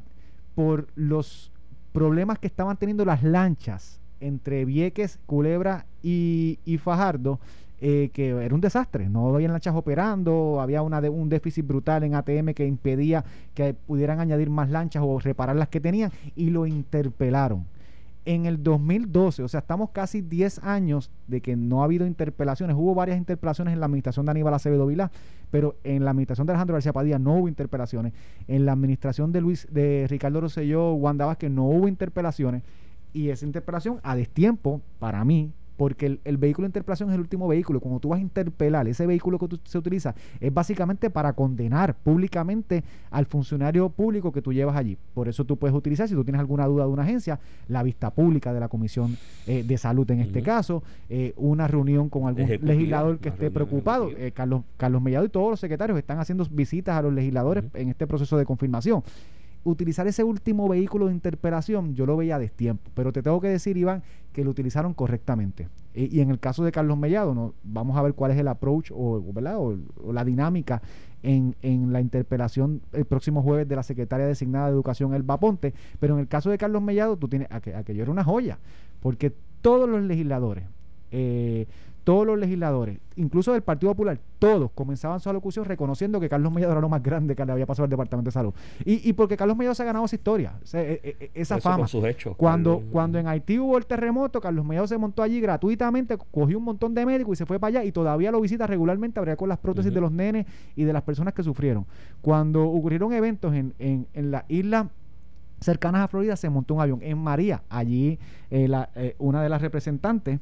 por los problemas que estaban teniendo las lanchas entre Vieques, Culebra y, y Fajardo, eh, que era un desastre. No había lanchas operando, había una de, un déficit brutal en ATM que impedía que pudieran añadir más lanchas o reparar las que tenían y lo interpelaron. En el 2012, o sea, estamos casi 10 años de que no ha habido interpelaciones. Hubo varias interpelaciones en la administración de Aníbal Acevedo Vilá, pero en la administración de Alejandro García Padilla no hubo interpelaciones. En la administración de Luis de Ricardo Rosselló, Wanda Vázquez, no hubo interpelaciones. Y esa interpelación a destiempo, para mí, porque el, el vehículo de interpelación es el último vehículo. Cuando tú vas a interpelar, ese vehículo que tú- se utiliza es básicamente para condenar públicamente al funcionario público que tú llevas allí. Por eso tú puedes utilizar, si tú tienes alguna duda de una agencia, la vista pública de la Comisión eh, de Salud en este caso, eh, una reunión con algún Ejecutiva, legislador que esté preocupado. Eh, Carlos, Carlos Mellado y todos los secretarios están haciendo visitas a los legisladores en este proceso de confirmación. Utilizar ese último vehículo de interpelación, yo lo veía a destiempo, pero te tengo que decir, Iván, que lo utilizaron correctamente. Eh, y en el caso de Carlos Mellado, ¿no? vamos a ver cuál es el approach o, la dinámica en, en la interpelación el próximo jueves de la secretaria designada de Educación, Elba Ponte. Pero en el caso de Carlos Mellado, tú tienes, aqu- aquello era una joya, porque todos los legisladores, eh, todos los legisladores, incluso del Partido Popular, todos comenzaban su alocución reconociendo que Carlos Mellado era lo más grande que le había pasado al Departamento de Salud. Y, y porque Carlos Mellado se ha ganado esa historia, sea, e- e- esa Eso fama. sus hechos. Cuando, Carlos. cuando en Haití hubo el terremoto, Carlos Mellado se montó allí gratuitamente, cogió un montón de médicos y se fue para allá y todavía lo visita regularmente, habría con las prótesis de los nenes y de las personas que sufrieron. Cuando ocurrieron eventos en, en, en la isla cercanas a Florida, se montó un avión. En María, allí eh, la- eh, una de las representantes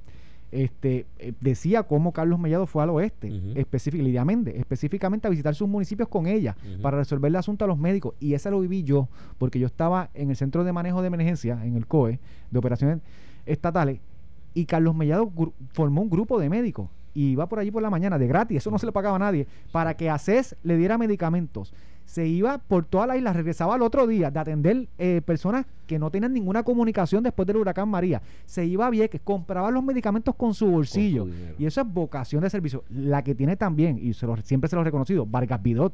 este, eh, decía cómo Carlos Mellado fue al oeste, Ujú. específic- Lidia Méndez, específicamente a visitar sus municipios con ella para resolver el asunto a los médicos. Y esa lo viví yo, porque yo estaba en el Centro de Manejo de Emergencia, en el COE, de Operaciones Estatales, y Carlos Mellado gru- formó un grupo de médicos y iba por allí por la mañana de gratis, eso no se le pagaba a nadie, para que ACES le diera medicamentos. Se iba por toda la isla, regresaba al otro día de atender eh, personas que no tenían ninguna comunicación después del huracán María. Se iba a Vieques, compraba los medicamentos con su bolsillo. y eso es vocación de servicio. La que tiene también, y se lo- siempre se lo he reconocido, Vargas Vidot.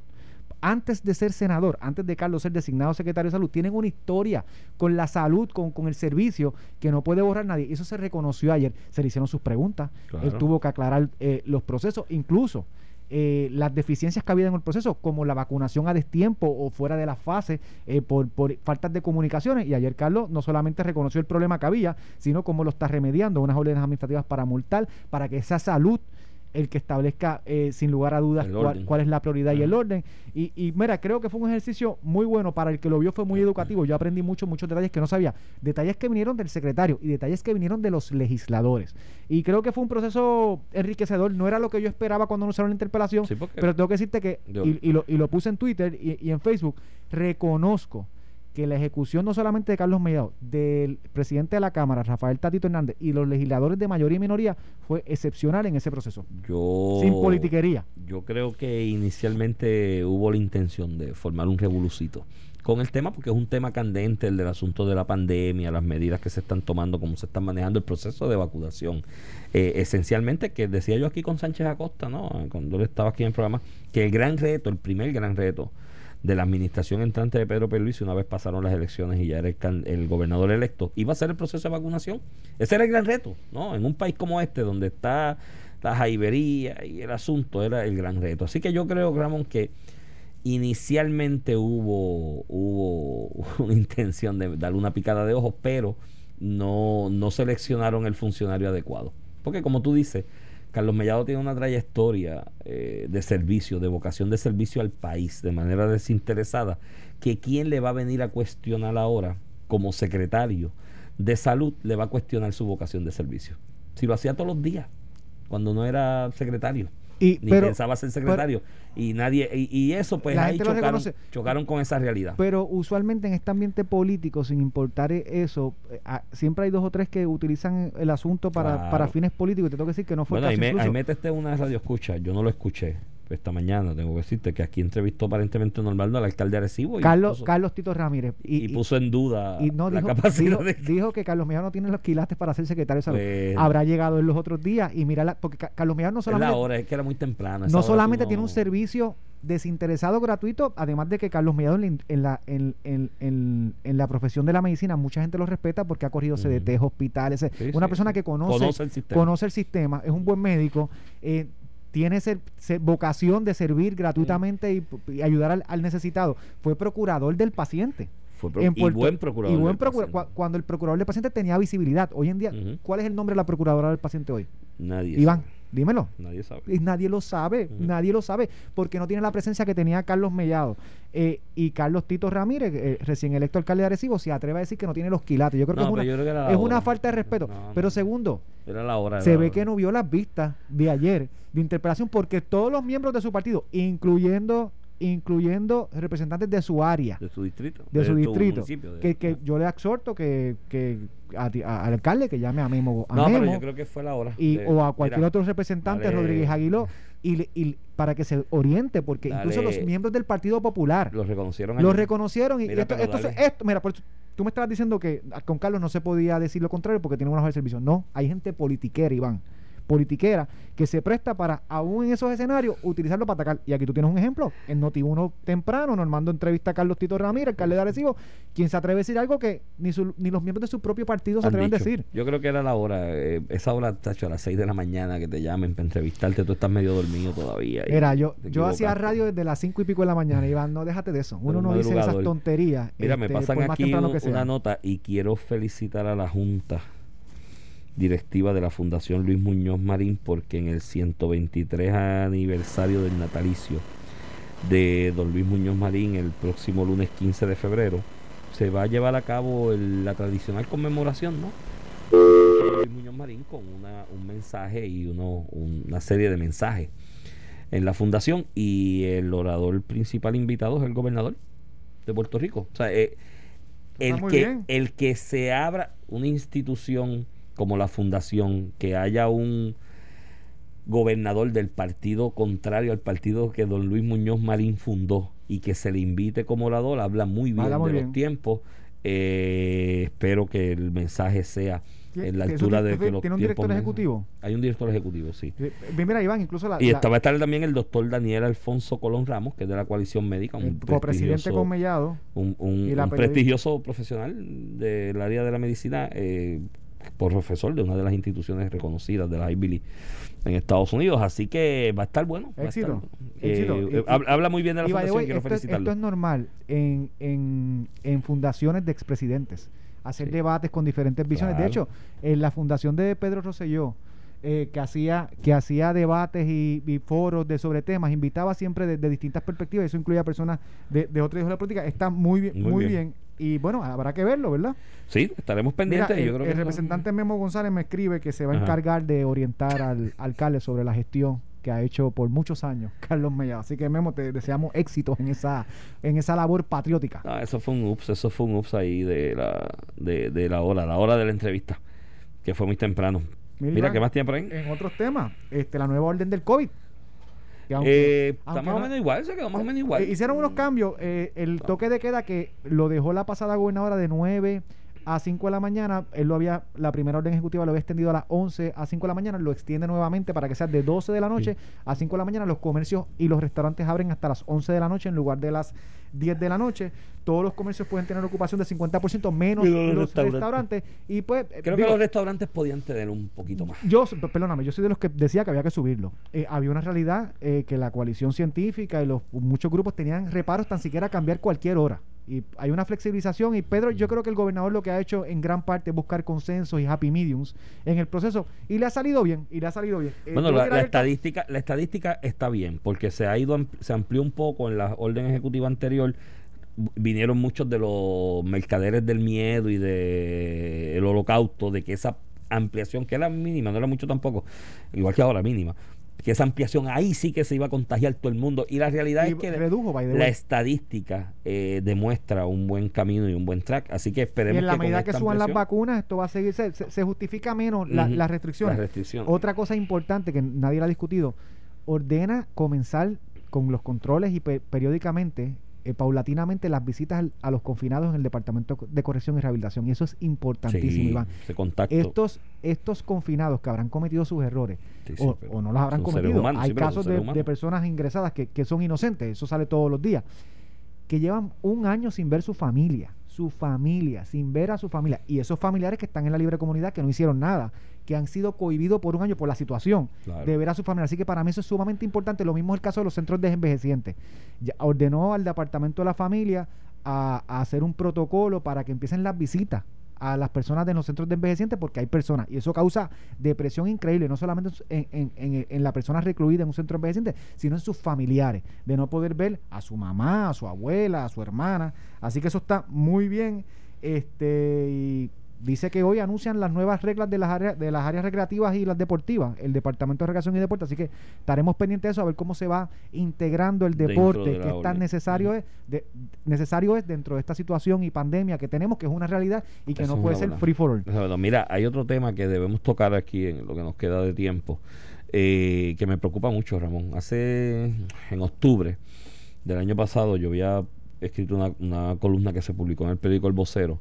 Antes de ser senador, antes de Carlos ser designado secretario de salud, tienen una historia con la salud, con, con el servicio, que no puede borrar nadie. Eso se reconoció ayer. Se le hicieron sus preguntas. Claro. Él tuvo que aclarar eh, los procesos, incluso eh, las deficiencias que había en el proceso, como la vacunación a destiempo o fuera de la fase eh, por, por faltas de comunicaciones. Y ayer Carlos no solamente reconoció el problema que había, sino cómo lo está remediando, unas órdenes administrativas para multar, para que esa salud el que establezca eh, sin lugar a dudas cuál, cuál es la prioridad y el orden. Y, y mira, creo que fue un ejercicio muy bueno para el que lo vio, fue muy educativo. Yo aprendí muchos, muchos detalles que no sabía. Detalles que vinieron del secretario y detalles que vinieron de los legisladores. Y creo que fue un proceso enriquecedor. No era lo que yo esperaba cuando anunciaron la interpelación, Sí, pero tengo que decirte que, y, y lo, y lo puse en Twitter y, y en Facebook, reconozco que la ejecución no solamente de Carlos Mellado, del presidente de la Cámara, Rafael Tatito Hernández, y los legisladores de mayoría y minoría, fue excepcional en ese proceso. Yo, Sin politiquería. Yo creo que inicialmente hubo la intención de formar un revolucito con el tema, porque es un tema candente, el del asunto de la pandemia, las medidas que se están tomando, cómo se están manejando el proceso de vacunación. Eh, esencialmente, que decía yo aquí con Sánchez Acosta, ¿no? cuando él estaba aquí en el programa, que el gran reto, el primer gran reto de la administración entrante de Pedro Pierluisi una vez pasaron las elecciones y ya era el, gobernador electo, iba a ser el proceso de vacunación. Ese era el gran reto, ¿no? En un país como este, donde está la jaibería y el asunto, era el gran reto. Así que yo creo, Ramón, que inicialmente hubo, hubo una intención de darle una picada de ojos, pero no, no seleccionaron el funcionario adecuado. Porque como tú dices, Carlos Mellado tiene una trayectoria eh, de servicio, de vocación de servicio al país, de manera desinteresada, que quién le va a venir a cuestionar ahora como secretario de salud le va a cuestionar su vocación de servicio. Si lo hacía todos los días, cuando no era secretario Y, ni pero, pensaba ser secretario. Y nadie y, y eso pues ahí chocaron, chocaron con esa realidad. Pero usualmente en este ambiente político, sin importar e- eso, eh, ah, siempre hay dos o tres que utilizan el asunto para, Claro. para fines políticos. Te tengo que decir que no fue bueno ahí me, ahí me testé una radio escucha. Yo no lo escuché esta mañana tengo que decirte que aquí entrevistó aparentemente Normaldo al alcalde de Arecibo y Carlos, puso, Carlos Tito Ramírez. y, Y, puso en duda y no la dijo, capacidad dijo, de dijo que Carlos Mellado no tiene los quilates para ser secretario de salud. Pues, Habrá llegado en los otros días y mira, la- porque Ca- Carlos Mellado no es la solamente, hora es que era muy temprano no solamente tiene un servicio desinteresado gratuito, además de que Carlos Mellado en la, en en, en- la profesión de la medicina, mucha gente lo respeta porque ha corrido CDT, hospitales, eh, Sí, una sí, persona sí. que conoce, Conoce el sistema. conoce el sistema, es un buen médico, eh, tiene ser- ser- vocación de servir gratuitamente y, y ayudar al, al necesitado. Fue procurador del paciente. Fue pro- en y Puerto- buen procurador y buen del procura- paciente. cua- cuando el procurador del paciente tenía visibilidad. Hoy en día. ¿cuál es el nombre de la procuradora del paciente hoy? nadie Iván, sabe. Dímelo. Nadie sabe. Y nadie lo sabe, nadie lo sabe, porque no tiene la presencia que tenía Carlos Mellado. Eh, y Carlos Tito Ramírez, eh, recién electo alcalde de Arecibo, se atreve a decir que no tiene los quilates. Yo creo No, que es una, creo que es una falta de respeto. No. Pero segundo, Era la hora. se ve que no vio las vistas de ayer de interpelación porque todos los miembros de su partido, incluyendo incluyendo representantes de su área, De su distrito. de, su distrito, de- que, que yo le exhorto que, que a ti- a- al alcalde que llame a Memo, a No, pero Memo yo creo que fue la hora. y, de- o a cualquier mira, otro representante, dale- Rodríguez Aguiló, y, y para que se oriente, porque incluso los miembros del Partido Popular Lo reconocieron lo ayer. reconocieron y Mira, esto, esto, esto- mira, por eso tú me estabas diciendo que con Carlos no se podía decir lo contrario porque tiene una hoja de servicio. No, hay gente politiquera, Iván, politiquera, que se presta para, aún en esos escenarios, utilizarlo para atacar. Y aquí tú tienes un ejemplo. En Noti1 temprano, Normando entrevista a Carlos Tito Ramírez, alcalde de Arecibo, quien se atreve a decir algo que ni, su- ni los miembros de su propio partido se atreven a decir. Yo creo que era la hora, eh, esa hora, tacho, a las 6 de la mañana que te llamen para entrevistarte, tú estás medio dormido todavía. Mira, yo, yo hacía radio desde las cinco y pico de la mañana, Iván, no déjate de eso. Uno un no dice esas tonterías. Mira, me este, pasan aquí un- una nota y quiero felicitar a la Junta Directiva de la Fundación Luis Muñoz Marín porque en el 123 aniversario del natalicio de don Luis Muñoz Marín el próximo lunes 15 de febrero se va a llevar a cabo el- la tradicional conmemoración, ¿no? de Luis Muñoz Marín con una- un mensaje y uno, una serie de mensajes en la fundación y el orador principal invitado es el gobernador de Puerto Rico. O sea, eh, el, que, bien. el que se abra una institución como la fundación, que haya un gobernador del partido contrario al partido que don Luis Muñoz Marín fundó y que se le invite como orador, habla muy bien Habla muy de bien. los tiempos. Eh, espero que el mensaje sea en la ¿Eso altura de que los ¿Tiene un director ejecutivo? Hay un director ejecutivo, sí. Eh, Mira, Iván, incluso la, Y la- esta va a estar también el doctor Daniel Alfonso Colón Ramos, que es de la coalición médica, un copresidente con Mellado. un, un- prestigioso profesional del área de la medicina, eh, profesor de una de las instituciones reconocidas de la Ivy League en Estados Unidos. Así que va a estar bueno. estar Éxito. Eh, Y- eh, habla, muy bien de la fundación way, quiero esto, es, esto es normal en, en, en fundaciones de expresidentes. Hacer Sí. debates con diferentes visiones. De hecho, en la fundación de Pedro Rosselló, eh, que hacía que hacía debates y, y foros de sobre temas, invitaba siempre de, de distintas perspectivas, eso incluía personas de, de otros de la política, está muy bien, Muy muy, bien. bien. Y bueno, habrá que verlo, ¿verdad? Sí, estaremos Mira, pendientes. el, yo creo el que eso- representante Memo González me escribe que se va a Ajá. encargar de orientar al alcalde sobre la gestión que ha hecho por muchos años Carlos Mellado. Así que Memo, te deseamos éxitos en esa, en esa labor patriótica. Ah, eso fue un ups, eso fue un ups ahí de la, de, de la hora, la hora de la entrevista, que fue muy temprano. Mira, ¿qué más tiene por ahí? En otros temas, este, la nueva orden del COVID. Aunque- Eh, está más o no- menos igual, se quedó más o menos igual. eh, hicieron unos cambios. eh, el toque de queda que lo dejó la pasada gobernadora de 9 a 5 de la mañana. Él lo había, la primera orden ejecutiva lo había extendido a las 11 a 5 de la mañana. Lo extiende nuevamente para que sea de 12 de la noche a 5 de la mañana. Los comercios y los restaurantes abren hasta las 11 de la noche en lugar de las 10 de la noche. Todos los comercios pueden tener ocupación de 50% menos los los restaurantes. restaurantes. Y pues, Creo digo, que los restaurantes podían tener un poquito más. yo, perdóname, yo soy de los que decía que había que subirlo. Eh, había una realidad eh, que la coalición científica y los muchos grupos tenían reparos tan siquiera a cambiar cualquier hora. Y hay una flexibilización y Pedro, yo creo que el gobernador lo que ha hecho en gran parte es buscar consensos y happy mediums en el proceso y le ha salido bien, y le ha salido bien. Eh, Bueno, la, estadística, la estadística está bien, porque se ha ido, se amplió un poco en la orden ejecutiva anterior. Vinieron muchos de los mercaderes del miedo y de el holocausto, de que esa ampliación, que era mínima, no era mucho tampoco, igual que ahora mínima, que esa ampliación ahí sí que se iba a contagiar todo el mundo. Y la realidad y es que redujo, la way. estadística eh, demuestra un buen camino y un buen track. Así que Y esperemos en la que medida que suban las vacunas, esto va a seguir, se, se- justifica menos la- las restricciones. Otra cosa importante que nadie la ha discutido, ordena comenzar con los controles y pe- periódicamente, eh, paulatinamente, las visitas al- a los confinados en el Departamento de Corrección y Rehabilitación. Y eso es importantísimo, Sí, Iván. Estos, estos confinados que habrán cometido sus errores Sí, sí, o, no los habrán cometido, humanos, hay casos de personas ingresadas que, que son inocentes, eso sale todos los días, que llevan un año sin ver su familia, su familia, sin ver a su familia, y esos familiares que están en la libre comunidad, que no hicieron nada, que han sido cohibidos por un año por la situación Claro. de ver a su familia. Así que para mí eso es sumamente importante. Lo mismo es el caso de los centros de envejecientes. Ya ordenó al Departamento de la Familia a, a hacer un protocolo para que empiecen las visitas a las personas de los centros de envejecientes porque hay personas y eso causa depresión increíble, no solamente en, en, en, en la persona recluida en un centro de envejecientes, sino en sus familiares, de no poder ver a su mamá, a su abuela, a su hermana. Así que eso está muy bien. Este, dice que hoy anuncian las nuevas reglas de las áreas de las áreas recreativas y las deportivas, el Departamento de Recreación y Deporte, así que estaremos pendientes de eso a ver cómo se va integrando el deporte de que es tan necesario es de- necesario es dentro de esta situación y pandemia que tenemos que es una realidad y que Eso no puede ser free for all. Mira, hay otro tema que debemos tocar aquí en lo que nos queda de tiempo, eh, que me preocupa mucho, Ramón. Hace, en octubre del año pasado, yo había escrito una, una columna que se publicó en el periódico El Vocero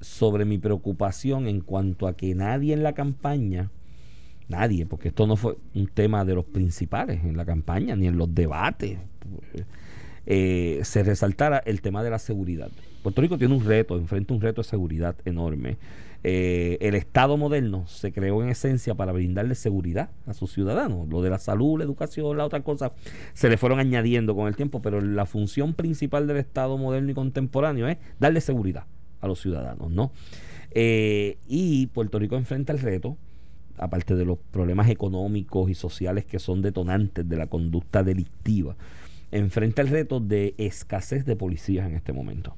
sobre mi preocupación en cuanto a que nadie en la campaña, nadie, porque esto no fue un tema de los principales en la campaña, ni en los debates, eh, se resaltara el tema de la seguridad. Puerto Rico tiene un reto, enfrenta un reto de seguridad enorme. Eh, el Estado moderno se creó en esencia para brindarle seguridad a sus ciudadanos. Lo de la salud, la educación, la otra cosa, se le fueron añadiendo con el tiempo, pero la función principal del Estado moderno y contemporáneo es darle seguridad los ciudadanos, ¿no? Eh, y Puerto Rico enfrenta el reto, aparte de los problemas económicos y sociales que son detonantes de la conducta delictiva, enfrenta el reto de escasez de policías en este momento.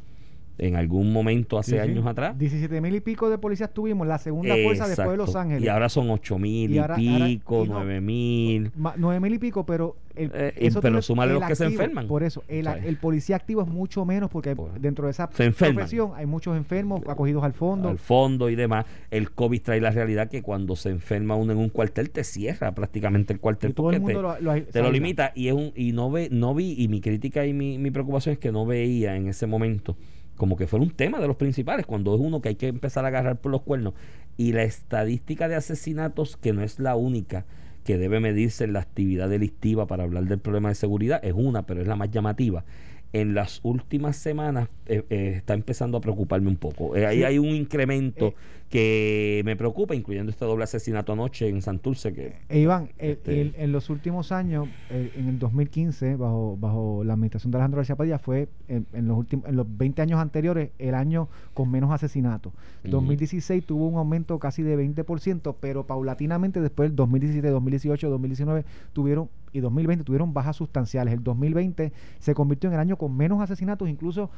En algún momento hace Sí, sí. años atrás. 17 mil y pico de policías tuvimos, la segunda fuerza después de Los. Ángeles. Y ahora son ocho mil Y ahora- pico, y no, nueve mil. Ma- nueve mil y pico, pero el, Eh, eso pero le- súmale el los que se enferman. Por eso, el, policía activo es mucho menos porque Por- dentro de esa profesión hay muchos enfermos acogidos al fondo. al fondo y demás. El COVID trae la realidad que cuando se enferma uno en un cuartel te cierra prácticamente el cuartel y todo el mundo te, lo, lo- te lo limita y es un y no ve no vi y mi crítica y mi, mi preocupación es que no veía en ese momento como que fuera un tema de los principales cuando es uno que hay que empezar a agarrar por los cuernos. Y la estadística de asesinatos que no es la única que debe medirse en la actividad delictiva para hablar del problema de seguridad es una pero es la más llamativa en las últimas semanas eh, eh, está empezando a preocuparme un poco. Eh, ahí hay un incremento que me preocupa, incluyendo este doble asesinato anoche en Santurce. Que, Iván, Este- el- en los últimos años, en el 2015, bajo, bajo la administración de Alejandro García Padilla, fue en, en los últimos, en los 20 años anteriores el año con menos asesinatos. Ujú. 2016 tuvo un aumento casi de 20%, pero paulatinamente después del 2017, 2018, 2019 tuvieron y 2020 tuvieron bajas sustanciales. El 2020 se convirtió en el año con menos asesinatos, incluso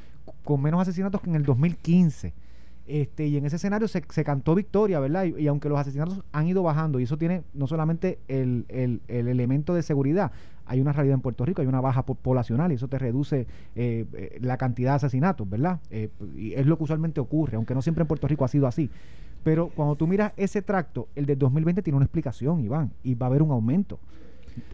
con menos asesinatos que en el 2015. Este, y en ese escenario se, se cantó victoria, ¿verdad? Y, aunque los asesinatos han ido bajando, y eso tiene no solamente el, el- el elemento de seguridad, hay una realidad en Puerto Rico, hay una baja po- poblacional y eso te reduce eh, eh, la cantidad de asesinatos, ¿verdad? Eh, y es lo que usualmente ocurre, aunque no siempre en Puerto Rico ha sido así. Pero cuando tú miras ese tracto, el del 2020 tiene una explicación, Iván, y va a haber un aumento.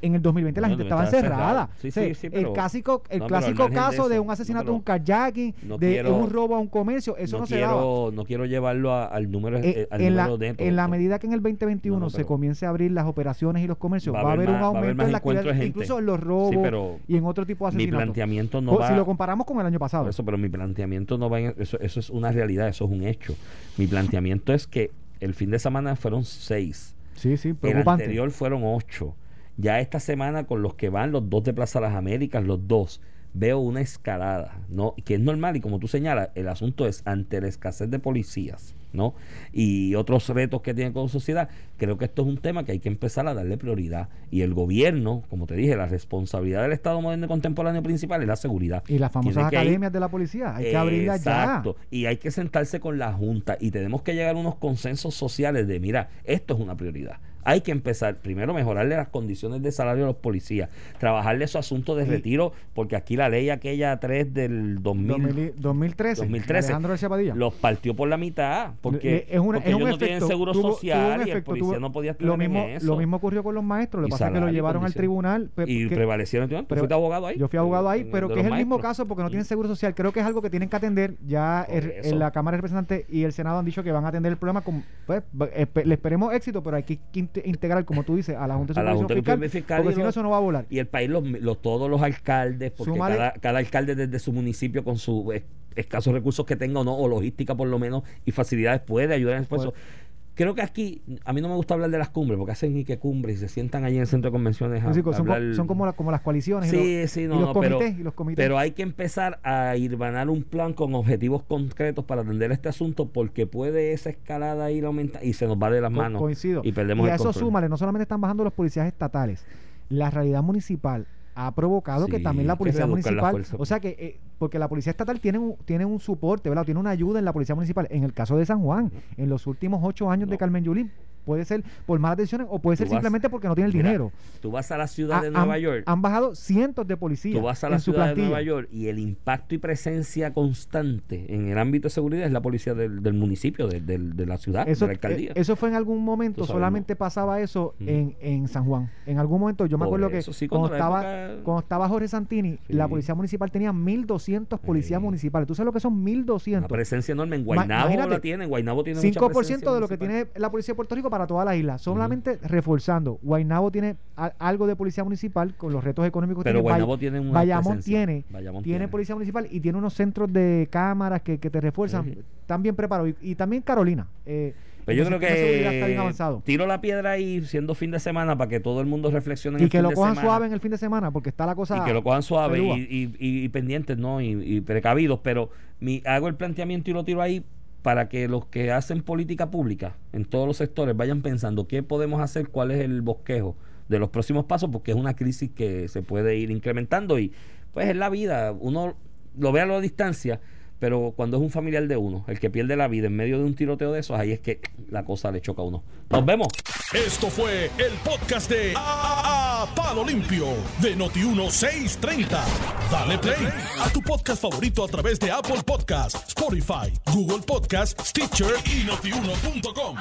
En el 2020 la gente estaba cerrada. Sí, O sea, sí, sí, el clásico, el no, de caso de, un asesinato, un carjacking, de quiero- un robo a un comercio, eso no, se daba. quiero, no quiero llevarlo a- al número, Eh, eh, al en, la, neto. en la medida que en el 2021 No, no, se comience a abrir las operaciones y los comercios, Va a haber un haber aumento en la actividad, de gente. incluso en los robos pero y en otro tipo de mi asesinatos. planteamiento no O va si lo comparamos con el año pasado. Eso, pero mi planteamiento no va en eso, eso es una realidad, eso es un hecho. Mi planteamiento es que el fin de semana fueron seis. sí, sí, El preocupante. anterior fueron ocho. Ya esta semana con los que van los dos de Plaza Las Américas, los dos, veo una escalada, ¿no? Que es normal y como tú señalas, el asunto es ante la escasez de policías, ¿no? Y otros retos que tiene con sociedad, creo que esto es un tema que hay que empezar a darle prioridad. Y el gobierno, como te dije, la responsabilidad del Estado moderno y contemporáneo principal es la seguridad. y las famosas ir- academias de la policía, hay que abrirlas ya. Exacto. Y hay que sentarse con la Junta y tenemos que llegar a unos consensos sociales de, mira, esto es una prioridad. Hay que empezar, primero, mejorarle las condiciones de salario a los policías, trabajarle su asunto de retiro, porque aquí la ley aquella 3 del 2000, 2000 2013, 2013, Alejandro García Padilla. los partió por la mitad, porque, Le- es, una- porque es un ellos no efecto, tienen seguro tuvo- tuvo social y el policía tuvo- no podía estar lo en mismo, eso. Lo mismo ocurrió con los maestros, lo que pasa es que lo llevaron al tribunal. y que- prevalecieron. ¿Tú pero- fuiste abogado ahí? Yo fui abogado ahí, En- pero que es el mismo caso porque no tienen seguro social. Creo que es algo que tienen que atender. Ya el- en la Cámara de Representantes y el Senado han dicho que van a atender el problema. Con, pues, espe- le esperemos éxito, pero hay que integrar, como tú dices, a la Junta de Supervisión Junta de Fiscal, Fiscal porque si no eso no va a volar. y el país, los, los- todos los alcaldes, porque cada, cada alcalde desde su municipio con sus es- escasos recursos que tenga o no, o logística por lo menos, y facilidades puede ayudar en el esfuerzo. Creo que aquí, a mí no me gusta hablar de las cumbres, porque hacen y que cumbres y se sientan allí en el centro de convenciones a, Sí, son, a co- hablar- son como, la- como las coaliciones y Sí, los, sí, y no, los no, pero, comités, y los comités. pero hay que empezar a irvanar un plan con objetivos concretos para atender este asunto porque puede esa escalada ir aumentar y se nos va de las Co- manos coincido. y perdemos y el a eso control. súmale, no solamente están bajando los policías estatales, la realidad municipal ha provocado que también la policía la municipal, o sea que, eh, porque la policía estatal tiene un, tiene un soporte, ¿verdad? Tiene una ayuda en la policía municipal. En el caso de San Juan, en los últimos ocho años de. Carmen Yulín, puede ser por malas decisiones o puede ser vas- simplemente porque no tiene el Mira, dinero. Tú vas a la ciudad Ha- de Nueva han, York, han bajado cientos de policías tú vas a la ciudad de. Nueva York y el impacto y presencia constante en el ámbito de seguridad es la policía del, del municipio, de, del- de la ciudad, Eso, de la alcaldía. eh, eso fue en algún momento, sabes, solamente no. pasaba eso Ujú. en, en San Juan. En algún momento, yo me acuerdo que sí, cuando, estaba, época- cuando estaba Jorge Santini, Sí. la policía municipal tenía 1.200 policías Sí. municipales. ¿Tú sabes lo que son Una 1.200? presencia enorme. En Guaynabo imagínate, la tiene, en Guaynabo tiene mucha 5% presencia de lo que tiene la policía de Puerto Rico para toda la isla. Solamente reforzando. Guaynabo tiene a- algo de policía municipal con los retos económicos que Pero tiene. Bay- Guaynabo tiene una Bayamón tiene, Bayamón tiene tiene. policía municipal y tiene unos centros de cámaras que, que te refuerzan. Sí. Están bien preparados. Y, y también Carolina. eh, Pero yo creo que tiro la piedra ahí siendo fin de semana para que todo el mundo reflexione en Y el que fin lo cojan suave en el fin de semana porque está la cosa. y que lo cojan suave y pendientes, ¿no? Y, y precavidos. Pero mi, hago el planteamiento y lo tiro ahí para que los que hacen política pública en todos los sectores vayan pensando qué podemos hacer, cuál es el bosquejo de los próximos pasos, porque es una crisis que se puede ir incrementando y pues es la vida. Uno lo ve a la distancia. Pero cuando es un familiar de uno, el que pierde la vida en medio de un tiroteo de esos, ahí es que la cosa le choca a uno. Nos vemos. Esto fue el podcast de A, A- Palo Limpio de Noti1630. Dale play a tu podcast favorito a través de Apple Podcasts, Spotify, Google Podcasts, Stitcher y notiuno.com.